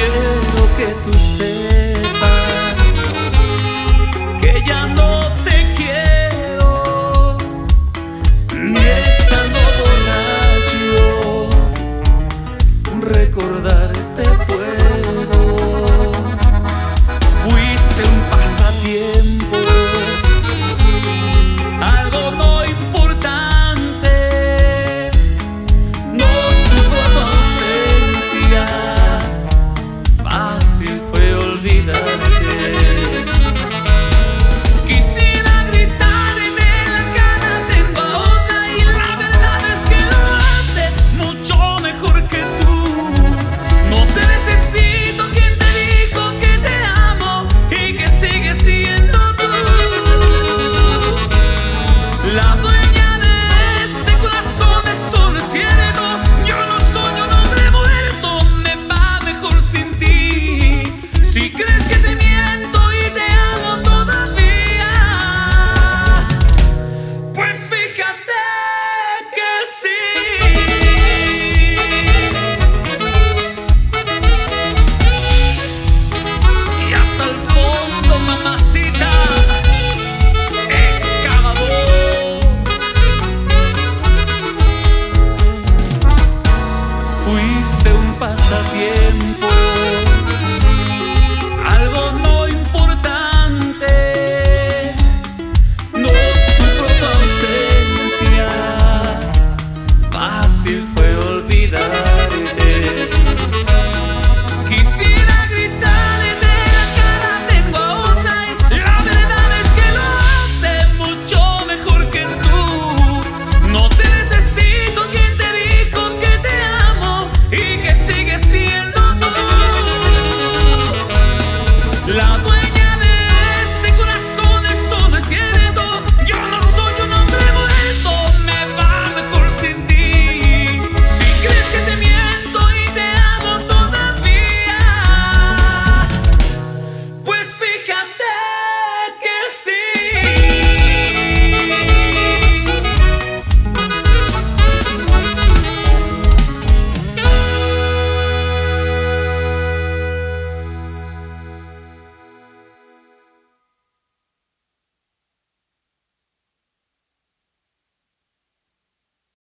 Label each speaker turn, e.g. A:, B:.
A: quiero que tú seas. de un pasatiempo, algo